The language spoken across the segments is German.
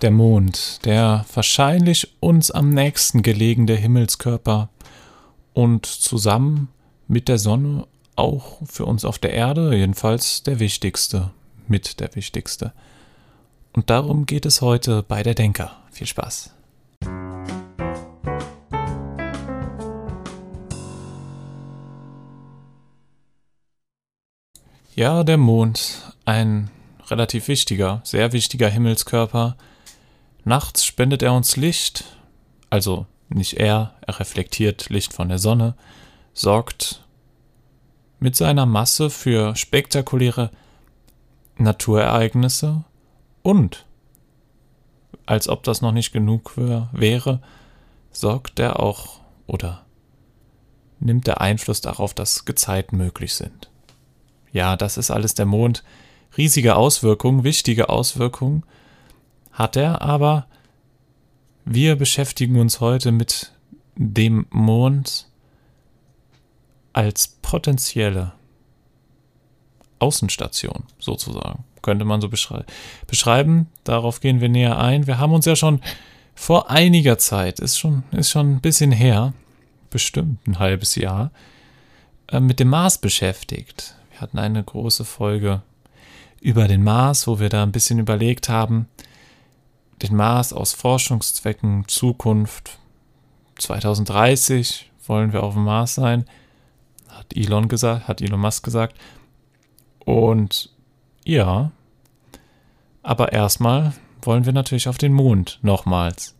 Der Mond, der wahrscheinlich uns am nächsten gelegene Himmelskörper und zusammen mit der Sonne auch für uns auf der Erde jedenfalls der wichtigste, mit der wichtigste. Und darum geht es heute bei der Denker. Viel Spaß. Ja, der Mond, ein relativ wichtiger, sehr wichtiger Himmelskörper. Nachts spendet er uns Licht, also nicht er, er reflektiert Licht von der Sonne, sorgt mit seiner Masse für spektakuläre Naturereignisse und, als ob das noch nicht genug wäre, sorgt er auch oder nimmt er Einfluss darauf, dass Gezeiten möglich sind. Ja, das ist alles der Mond. Riesige Auswirkungen, wichtige Auswirkungen hat er, aber wir beschäftigen uns heute mit dem Mond als potenzielle Außenstation sozusagen, könnte man so beschrei beschreiben. Darauf gehen wir näher ein. Wir haben uns ja schon vor einiger Zeit, ist schon, ist schon ein bisschen her, bestimmt ein halbes Jahr, äh, mit dem Mars beschäftigt hatten eine große Folge über den Mars, wo wir da ein bisschen überlegt haben, den Mars aus Forschungszwecken, Zukunft, 2030 wollen wir auf dem Mars sein, hat Elon gesagt, hat Elon Musk gesagt. Und ja, aber erstmal wollen wir natürlich auf den Mond nochmals.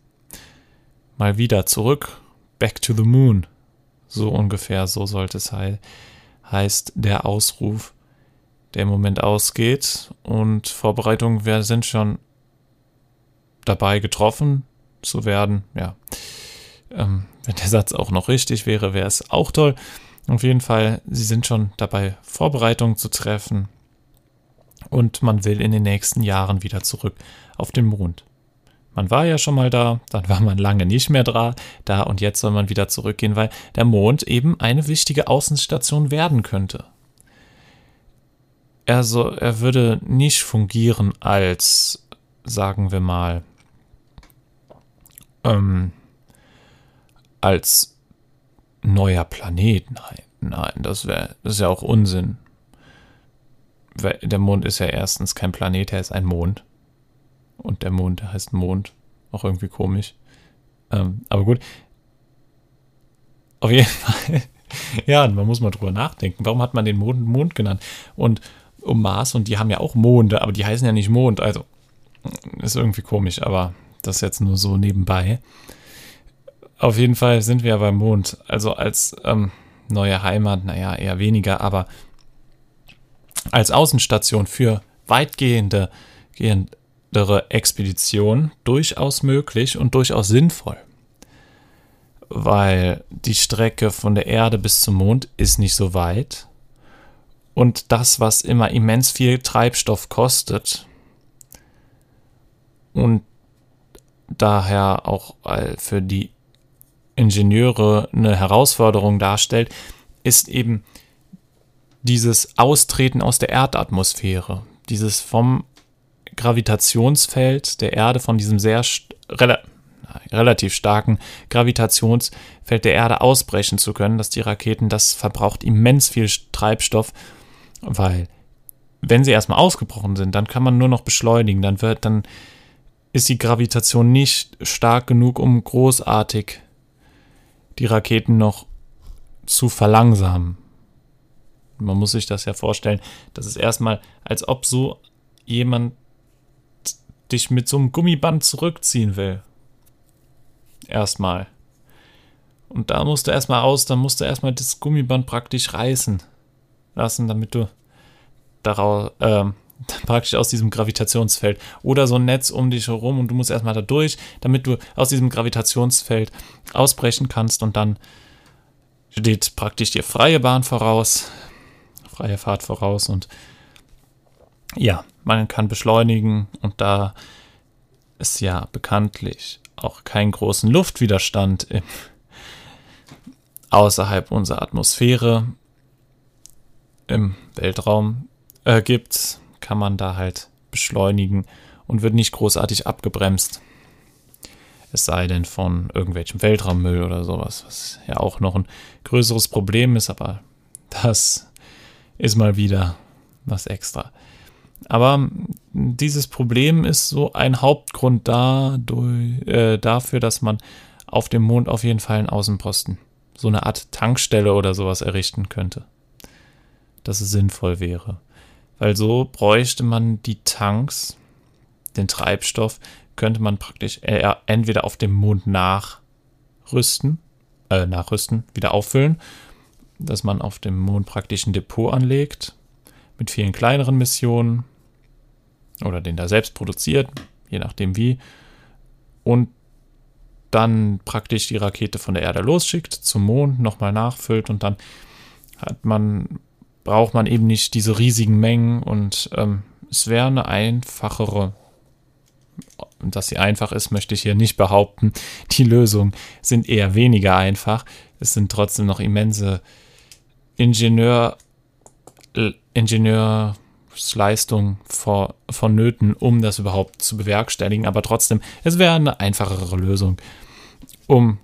Mal wieder zurück, back to the moon. So ungefähr, so sollte es heißen heißt der Ausruf, der im Moment ausgeht. Und Vorbereitungen, wir sind schon dabei getroffen zu werden. Ja, ähm, wenn der Satz auch noch richtig wäre, wäre es auch toll. Auf jeden Fall, sie sind schon dabei, Vorbereitungen zu treffen. Und man will in den nächsten Jahren wieder zurück auf den Mond. Man war ja schon mal da, dann war man lange nicht mehr da, da und jetzt soll man wieder zurückgehen, weil der Mond eben eine wichtige Außenstation werden könnte. Also er würde nicht fungieren als, sagen wir mal, ähm, als neuer Planet. Nein, nein, das wäre, das ist ja auch Unsinn. Der Mond ist ja erstens kein Planet, er ist ein Mond. Und der Mond heißt Mond. Auch irgendwie komisch. Ähm, aber gut. Auf jeden Fall. ja, man muss mal drüber nachdenken. Warum hat man den Mond Mond genannt? Und um Mars, und die haben ja auch Monde, aber die heißen ja nicht Mond. Also, ist irgendwie komisch, aber das jetzt nur so nebenbei. Auf jeden Fall sind wir ja beim Mond. Also als ähm, neue Heimat, naja, eher weniger, aber als Außenstation für weitgehende gehend, Expedition durchaus möglich und durchaus sinnvoll. Weil die Strecke von der Erde bis zum Mond ist nicht so weit. Und das, was immer immens viel Treibstoff kostet und daher auch für die Ingenieure eine Herausforderung darstellt, ist eben dieses Austreten aus der Erdatmosphäre, dieses vom Gravitationsfeld der Erde, von diesem sehr rela relativ starken Gravitationsfeld der Erde ausbrechen zu können, dass die Raketen, das verbraucht immens viel Treibstoff, weil wenn sie erstmal ausgebrochen sind, dann kann man nur noch beschleunigen, dann wird, dann ist die Gravitation nicht stark genug, um großartig die Raketen noch zu verlangsamen. Man muss sich das ja vorstellen, das ist erstmal, als ob so jemand dich mit so einem Gummiband zurückziehen will. Erstmal. Und da musst du erstmal aus, dann musst du erstmal das Gummiband praktisch reißen lassen, damit du daraus, ähm, praktisch aus diesem Gravitationsfeld. Oder so ein Netz um dich herum und du musst erstmal da durch, damit du aus diesem Gravitationsfeld ausbrechen kannst und dann steht praktisch dir freie Bahn voraus, freie Fahrt voraus und ja, man kann beschleunigen und da es ja bekanntlich auch keinen großen Luftwiderstand im, außerhalb unserer Atmosphäre im Weltraum äh, gibt, kann man da halt beschleunigen und wird nicht großartig abgebremst. Es sei denn von irgendwelchem Weltraummüll oder sowas, was ja auch noch ein größeres Problem ist, aber das ist mal wieder was extra. Aber dieses Problem ist so ein Hauptgrund dadurch, äh, dafür, dass man auf dem Mond auf jeden Fall einen Außenposten, so eine Art Tankstelle oder sowas errichten könnte. Dass es sinnvoll wäre. Weil so bräuchte man die Tanks, den Treibstoff, könnte man praktisch äh, entweder auf dem Mond nachrüsten, äh, nachrüsten, wieder auffüllen, dass man auf dem Mond praktisch ein Depot anlegt mit vielen kleineren Missionen oder den da selbst produziert, je nachdem wie, und dann praktisch die Rakete von der Erde losschickt, zum Mond nochmal nachfüllt und dann hat man, braucht man eben nicht diese riesigen Mengen und ähm, es wäre eine einfachere, dass sie einfach ist, möchte ich hier nicht behaupten. Die Lösungen sind eher weniger einfach. Es sind trotzdem noch immense Ingenieur, Ingenieursleistung vor, vonnöten, um das überhaupt zu bewerkstelligen. Aber trotzdem, es wäre eine einfachere Lösung, um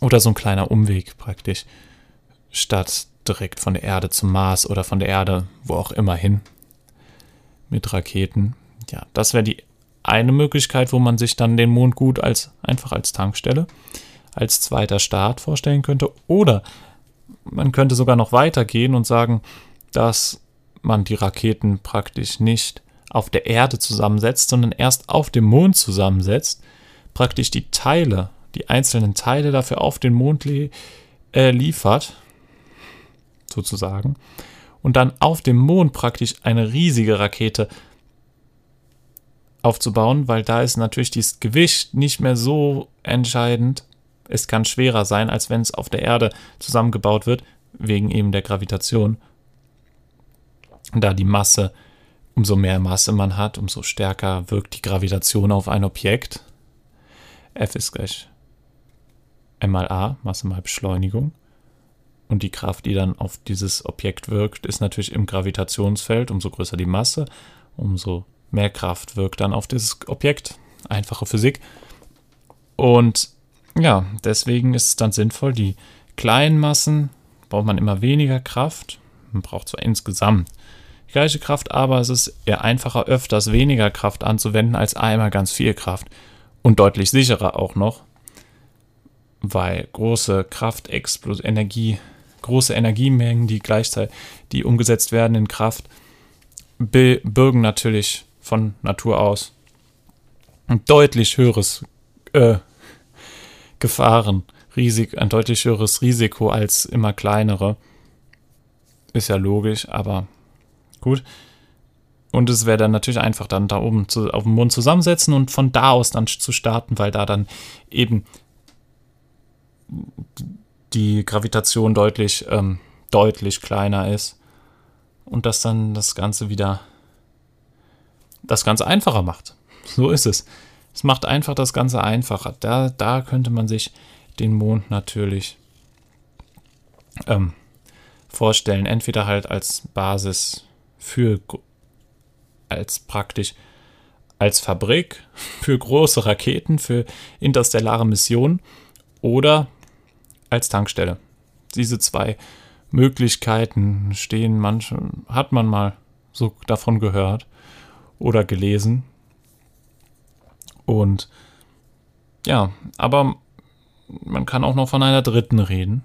oder so ein kleiner Umweg praktisch, statt direkt von der Erde zum Mars oder von der Erde wo auch immer hin mit Raketen. Ja, das wäre die eine Möglichkeit, wo man sich dann den Mond gut als einfach als Tankstelle, als zweiter Start vorstellen könnte. Oder man könnte sogar noch weitergehen und sagen, dass man die Raketen praktisch nicht auf der Erde zusammensetzt, sondern erst auf dem Mond zusammensetzt, praktisch die Teile, die einzelnen Teile dafür auf den Mond äh, liefert, sozusagen, und dann auf dem Mond praktisch eine riesige Rakete aufzubauen, weil da ist natürlich das Gewicht nicht mehr so entscheidend, es kann schwerer sein, als wenn es auf der Erde zusammengebaut wird, wegen eben der Gravitation. Da die Masse, umso mehr Masse man hat, umso stärker wirkt die Gravitation auf ein Objekt. F ist gleich m mal a, Masse mal Beschleunigung. Und die Kraft, die dann auf dieses Objekt wirkt, ist natürlich im Gravitationsfeld. Umso größer die Masse, umso mehr Kraft wirkt dann auf dieses Objekt. Einfache Physik. Und ja, deswegen ist es dann sinnvoll, die kleinen Massen braucht man immer weniger Kraft. Man braucht zwar insgesamt die gleiche Kraft, aber es ist eher einfacher, öfters weniger Kraft anzuwenden, als einmal ganz viel Kraft. Und deutlich sicherer auch noch, weil große Kraftexplos Energie, große Energiemengen, die gleichzeitig, die umgesetzt werden in Kraft, bürgen natürlich von Natur aus ein deutlich höheres äh, Gefahren, Risik, ein deutlich höheres Risiko als immer kleinere. Ist ja logisch, aber gut. Und es wäre dann natürlich einfach, dann da oben zu, auf dem Mond zusammensetzen und von da aus dann zu starten, weil da dann eben die Gravitation deutlich, ähm, deutlich kleiner ist. Und das dann das Ganze wieder das Ganze einfacher macht. So ist es. Es macht einfach das Ganze einfacher. Da, da könnte man sich den Mond natürlich ähm, vorstellen. Entweder halt als Basis für, als praktisch als Fabrik für große Raketen, für interstellare Missionen oder als Tankstelle. Diese zwei Möglichkeiten stehen manche, hat man mal so davon gehört oder gelesen. Und ja, aber man kann auch noch von einer dritten reden.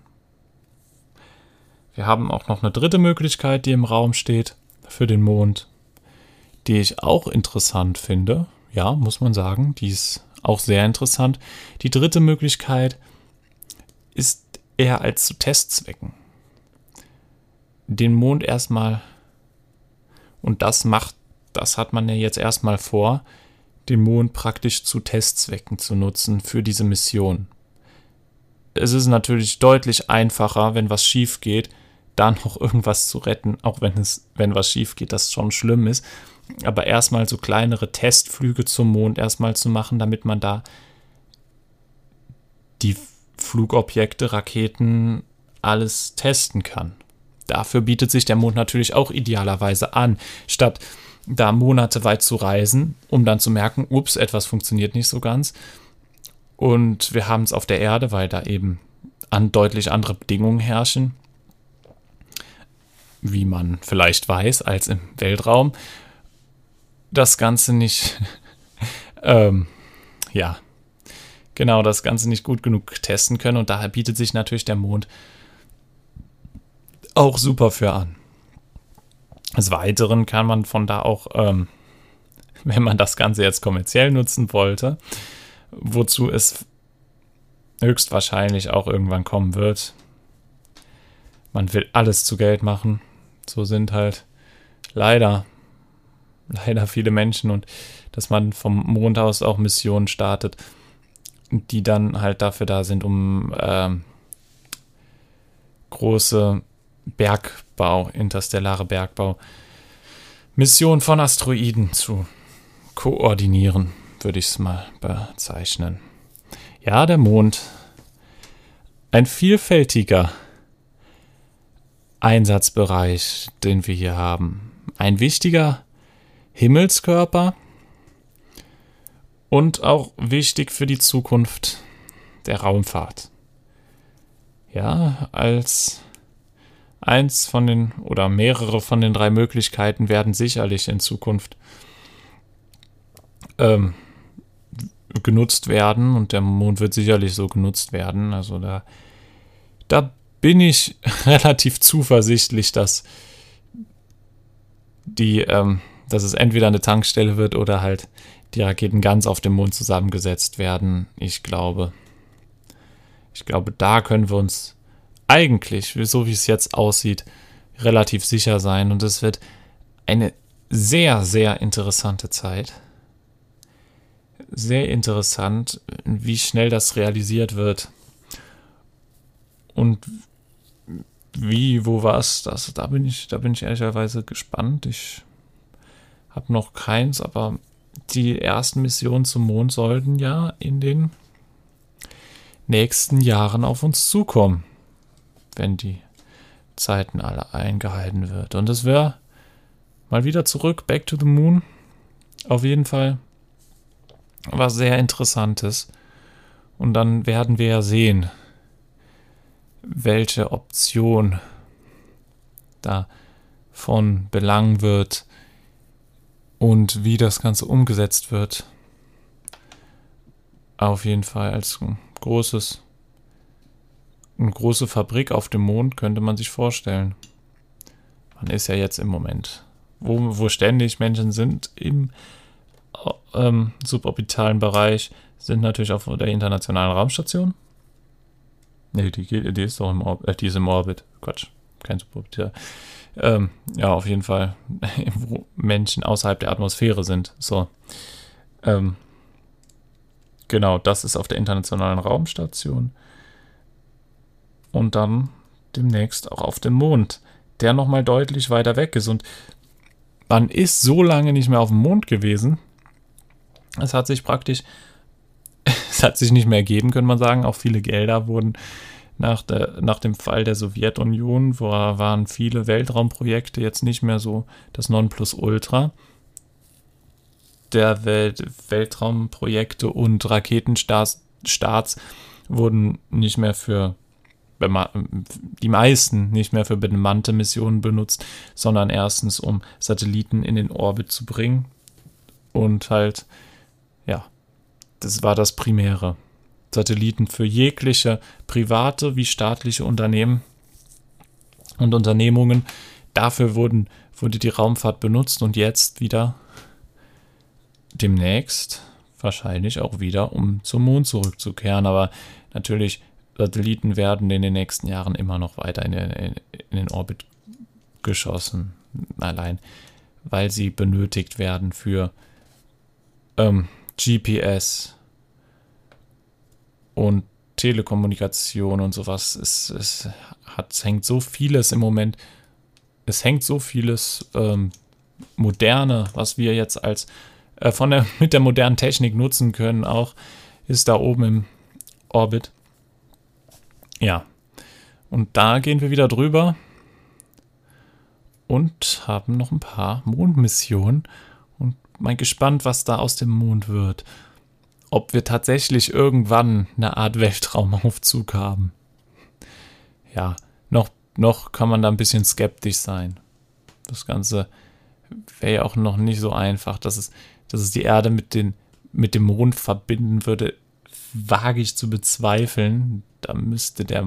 Wir haben auch noch eine dritte Möglichkeit, die im Raum steht für den Mond, die ich auch interessant finde. Ja, muss man sagen, die ist auch sehr interessant. Die dritte Möglichkeit ist eher als zu Testzwecken. Den Mond erstmal, und das macht, das hat man ja jetzt erstmal vor, den Mond praktisch zu Testzwecken zu nutzen für diese Mission. Es ist natürlich deutlich einfacher, wenn was schief geht, da noch irgendwas zu retten, auch wenn es, wenn was schief geht, das schon schlimm ist. Aber erstmal so kleinere Testflüge zum Mond erstmal zu machen, damit man da die Flugobjekte, Raketen, alles testen kann. Dafür bietet sich der Mond natürlich auch idealerweise an, statt da Monate weit zu reisen, um dann zu merken, ups, etwas funktioniert nicht so ganz. Und wir haben es auf der Erde, weil da eben an deutlich andere Bedingungen herrschen, wie man vielleicht weiß, als im Weltraum. Das Ganze nicht, ähm, ja, genau, das Ganze nicht gut genug testen können und daher bietet sich natürlich der Mond auch super für an. Des Weiteren kann man von da auch, ähm, wenn man das Ganze jetzt kommerziell nutzen wollte, wozu es höchstwahrscheinlich auch irgendwann kommen wird. Man will alles zu Geld machen. So sind halt leider, leider viele Menschen und dass man vom Mond aus auch Missionen startet, die dann halt dafür da sind, um ähm, große Bergbau, interstellare Bergbau, Missionen von Asteroiden zu koordinieren, würde ich es mal bezeichnen. Ja, der Mond. Ein vielfältiger Einsatzbereich, den wir hier haben. Ein wichtiger Himmelskörper und auch wichtig für die Zukunft der Raumfahrt. Ja, als eins von den oder mehrere von den drei Möglichkeiten werden sicherlich in Zukunft ähm, genutzt werden und der Mond wird sicherlich so genutzt werden. Also da, da bin ich relativ zuversichtlich, dass die, ähm, dass es entweder eine Tankstelle wird oder halt die Raketen ganz auf dem Mond zusammengesetzt werden. Ich glaube, ich glaube, da können wir uns eigentlich, so wie es jetzt aussieht, relativ sicher sein und es wird eine sehr, sehr interessante Zeit sehr interessant, wie schnell das realisiert wird. Und wie, wo was, das, da bin ich, da bin ich ehrlicherweise gespannt. Ich habe noch keins, aber die ersten Missionen zum Mond sollten ja in den nächsten Jahren auf uns zukommen, wenn die Zeiten alle eingehalten wird. Und es wäre mal wieder zurück, back to the moon. Auf jeden Fall was sehr Interessantes. Und dann werden wir ja sehen, welche Option da von Belang wird und wie das Ganze umgesetzt wird. Auf jeden Fall als ein großes, eine große Fabrik auf dem Mond könnte man sich vorstellen. Man ist ja jetzt im Moment, wo, wo ständig Menschen sind, im ähm, suborbitalen Bereich sind natürlich auf der internationalen Raumstation. Ne, die, die ist doch im Orbit, äh, die ist im Orbit. Quatsch, kein suborbital. Ähm, ja, auf jeden Fall, wo Menschen außerhalb der Atmosphäre sind. So. Ähm, genau, das ist auf der internationalen Raumstation. Und dann demnächst auch auf dem Mond, der nochmal deutlich weiter weg ist. Und man ist so lange nicht mehr auf dem Mond gewesen, es hat sich praktisch, es hat sich nicht mehr ergeben, könnte man sagen. Auch viele Gelder wurden nach, der, nach dem Fall der Sowjetunion, wo waren viele Weltraumprojekte jetzt nicht mehr so das Nonplusultra der Welt, Weltraumprojekte und Raketenstarts Starts wurden nicht mehr für die meisten nicht mehr für bemannte Missionen benutzt, sondern erstens um Satelliten in den Orbit zu bringen und halt ja, das war das Primäre. Satelliten für jegliche private wie staatliche Unternehmen und Unternehmungen. Dafür wurden, wurde die Raumfahrt benutzt und jetzt wieder demnächst wahrscheinlich auch wieder, um zum Mond zurückzukehren. Aber natürlich, Satelliten werden in den nächsten Jahren immer noch weiter in den, in den Orbit geschossen. Allein, weil sie benötigt werden für ähm, GPS und Telekommunikation und sowas. Es, es, hat, es hängt so vieles im Moment. Es hängt so vieles ähm, Moderne, was wir jetzt als äh, von der, mit der modernen Technik nutzen können, auch ist da oben im Orbit. Ja. Und da gehen wir wieder drüber. und haben noch ein paar Mondmissionen und mal gespannt, was da aus dem Mond wird. Ob wir tatsächlich irgendwann eine Art Weltraumaufzug haben. Ja, noch, noch kann man da ein bisschen skeptisch sein. Das Ganze wäre ja auch noch nicht so einfach, dass es, dass es die Erde mit, den, mit dem Mond verbinden würde, wage ich zu bezweifeln. Da müsste der.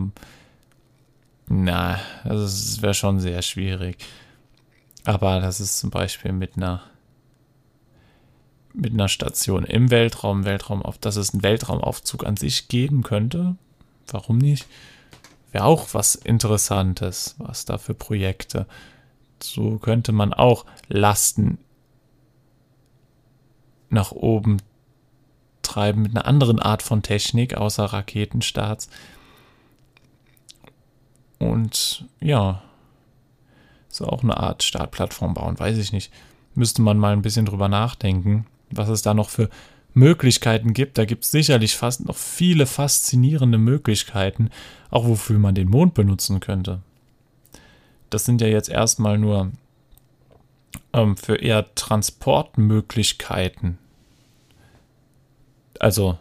Na, also es wäre schon sehr schwierig. Aber das ist zum Beispiel mit einer mit einer Station im Weltraum, Weltraum auf, dass es einen Weltraumaufzug an sich geben könnte. Warum nicht? Wäre auch was Interessantes, was da für Projekte. So könnte man auch Lasten nach oben treiben mit einer anderen Art von Technik, außer Raketenstarts. Und ja, so auch eine Art Startplattform bauen, weiß ich nicht. Müsste man mal ein bisschen drüber nachdenken, was es da noch für Möglichkeiten gibt. Da gibt es sicherlich fast noch viele faszinierende Möglichkeiten, auch wofür man den Mond benutzen könnte. Das sind ja jetzt erstmal nur ähm, für eher Transportmöglichkeiten also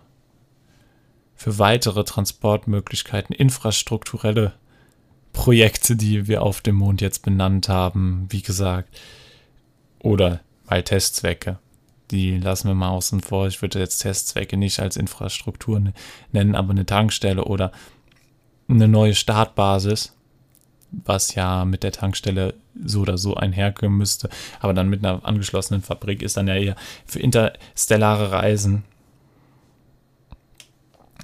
für weitere Transportmöglichkeiten, infrastrukturelle Projekte, die wir auf dem Mond jetzt benannt haben, wie gesagt, oder mal Testzwecke. Die lassen wir mal außen vor. Ich würde jetzt Testzwecke nicht als Infrastruktur nennen, aber eine Tankstelle oder eine neue Startbasis, was ja mit der Tankstelle so oder so einhergehen müsste, aber dann mit einer angeschlossenen Fabrik ist dann ja eher für interstellare Reisen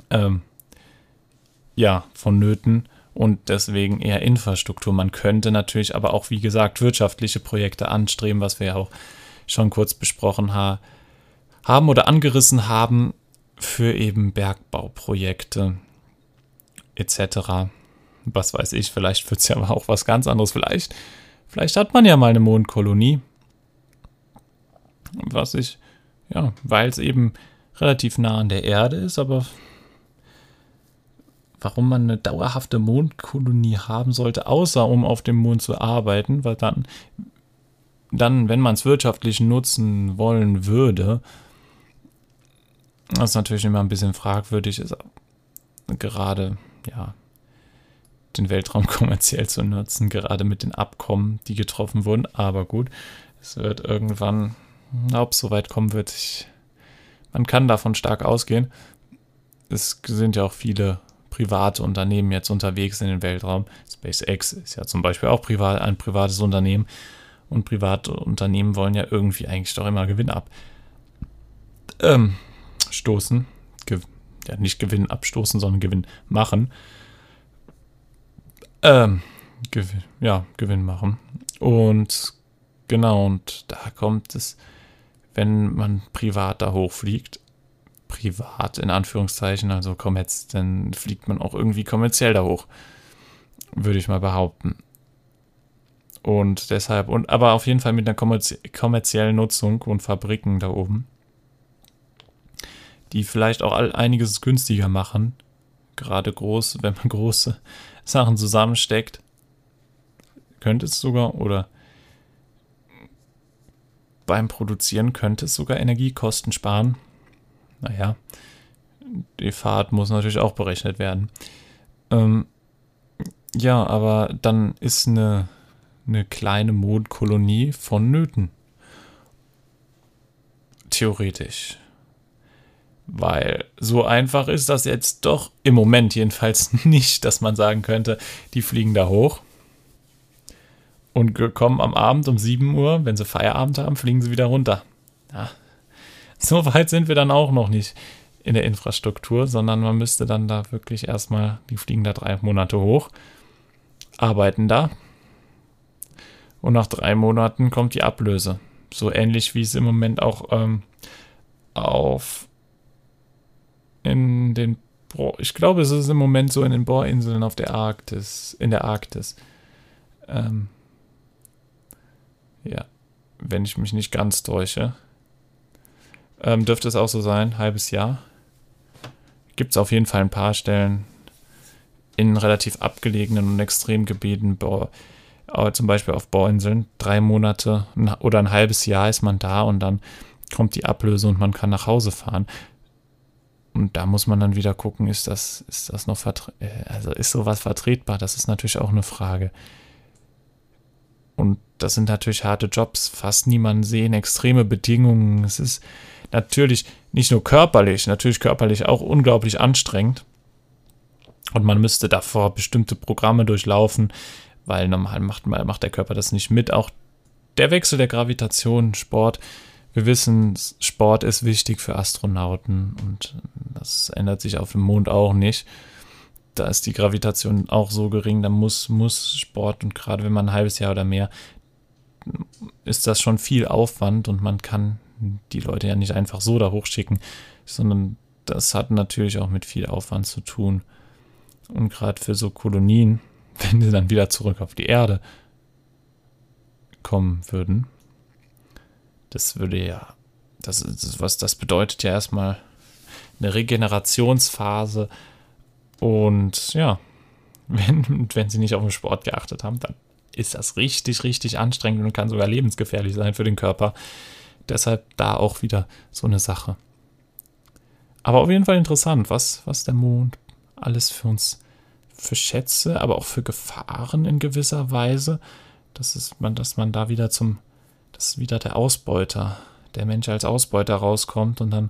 ähm, ja, vonnöten und deswegen eher Infrastruktur. Man könnte natürlich aber auch, wie gesagt, wirtschaftliche Projekte anstreben, was wir ja auch schon kurz besprochen ha haben oder angerissen haben für eben Bergbauprojekte etc. Was weiß ich, vielleicht wird es ja auch was ganz anderes. Vielleicht, vielleicht hat man ja mal eine Mondkolonie. Was ich, ja, weil es eben relativ nah an der Erde ist, aber warum man eine dauerhafte Mondkolonie haben sollte, außer um auf dem Mond zu arbeiten, weil dann, dann wenn man es wirtschaftlich nutzen wollen würde, was natürlich immer ein bisschen fragwürdig ist, gerade, ja, den Weltraum kommerziell zu nutzen, gerade mit den Abkommen, die getroffen wurden. Aber gut, es wird irgendwann, ob es so weit kommen wird, ich, man kann davon stark ausgehen. Es sind ja auch viele private Unternehmen jetzt unterwegs in den Weltraum. SpaceX ist ja zum Beispiel auch privat, ein privates Unternehmen. Und private Unternehmen wollen ja irgendwie eigentlich doch immer Gewinn abstoßen. Ähm, Ge ja, nicht Gewinn abstoßen, sondern Gewinn machen. Ähm, Gewinn, ja, Gewinn machen. Und genau, und da kommt es, wenn man privat da hochfliegt, privat in Anführungszeichen, also kommerz, dann fliegt man auch irgendwie kommerziell da hoch, würde ich mal behaupten. Und deshalb, und aber auf jeden Fall mit einer kommerziellen Nutzung und Fabriken da oben, die vielleicht auch einiges günstiger machen. Gerade groß, wenn man große Sachen zusammensteckt, könnte es sogar, oder beim Produzieren könnte es sogar Energiekosten sparen naja, die Fahrt muss natürlich auch berechnet werden. Ähm, ja, aber dann ist eine, eine kleine Mondkolonie vonnöten. Theoretisch. Weil so einfach ist das jetzt doch im Moment jedenfalls nicht, dass man sagen könnte, die fliegen da hoch und kommen am Abend um 7 Uhr, wenn sie Feierabend haben, fliegen sie wieder runter. Ja, so weit sind wir dann auch noch nicht in der Infrastruktur, sondern man müsste dann da wirklich erstmal, die fliegen da drei Monate hoch, arbeiten da und nach drei Monaten kommt die Ablöse. So ähnlich wie es im Moment auch ähm, auf in den ich glaube, es ist im Moment so in den Bohrinseln auf der Arktis, in der Arktis. Ähm, ja, wenn ich mich nicht ganz täusche ähm, dürfte es auch so sein, halbes Jahr. Gibt es auf jeden Fall ein paar Stellen in relativ abgelegenen und extrem Gebieten, Aber zum Beispiel auf Bohrinseln, drei Monate oder ein halbes Jahr ist man da und dann kommt die Ablöse und man kann nach Hause fahren. Und da muss man dann wieder gucken, ist das, ist das noch äh, also ist sowas vertretbar? Das ist natürlich auch eine Frage. Und das sind natürlich harte Jobs, fast niemanden sehen, extreme Bedingungen. Es ist natürlich nicht nur körperlich, natürlich körperlich auch unglaublich anstrengend. Und man müsste davor bestimmte Programme durchlaufen, weil normal macht, macht der Körper das nicht mit. Auch der Wechsel der Gravitation, Sport. Wir wissen, Sport ist wichtig für Astronauten und das ändert sich auf dem Mond auch nicht. Da ist die Gravitation auch so gering, da muss, muss Sport und gerade wenn man ein halbes Jahr oder mehr, ist das schon viel Aufwand und man kann die Leute ja nicht einfach so da hochschicken, sondern das hat natürlich auch mit viel Aufwand zu tun. Und gerade für so Kolonien, wenn sie dann wieder zurück auf die Erde kommen würden, das würde ja, das, das, was, das bedeutet ja erstmal eine Regenerationsphase. Und ja, wenn, wenn sie nicht auf den Sport geachtet haben, dann ist das richtig, richtig anstrengend und kann sogar lebensgefährlich sein für den Körper. Deshalb da auch wieder so eine Sache. Aber auf jeden Fall interessant, was, was der Mond alles für uns für Schätze, aber auch für Gefahren in gewisser Weise, dass, es man, dass man da wieder zum, dass wieder der Ausbeuter, der Mensch als Ausbeuter rauskommt und dann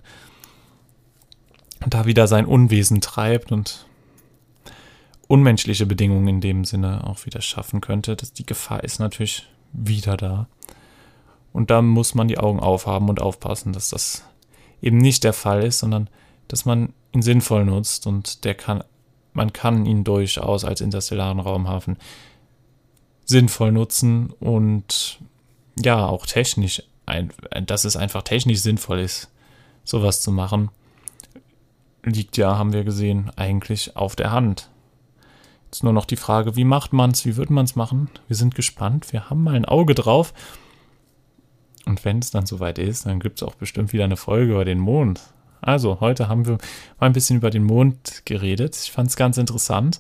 da wieder sein Unwesen treibt und unmenschliche Bedingungen in dem Sinne auch wieder schaffen könnte. Das, die Gefahr ist natürlich wieder da. Und da muss man die Augen aufhaben und aufpassen, dass das eben nicht der Fall ist, sondern dass man ihn sinnvoll nutzt und der kann, man kann ihn durchaus als interstellaren Raumhafen sinnvoll nutzen und ja, auch technisch, ein, dass es einfach technisch sinnvoll ist, sowas zu machen, liegt ja, haben wir gesehen, eigentlich auf der Hand. Jetzt nur noch die Frage, wie macht man es, wie wird man es machen? Wir sind gespannt, wir haben mal ein Auge drauf. Und wenn es dann soweit ist, dann gibt es auch bestimmt wieder eine Folge über den Mond. Also, heute haben wir mal ein bisschen über den Mond geredet. Ich fand es ganz interessant.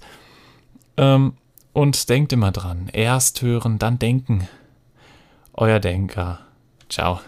Ähm, und denkt immer dran, erst hören, dann denken. Euer Denker. Ciao.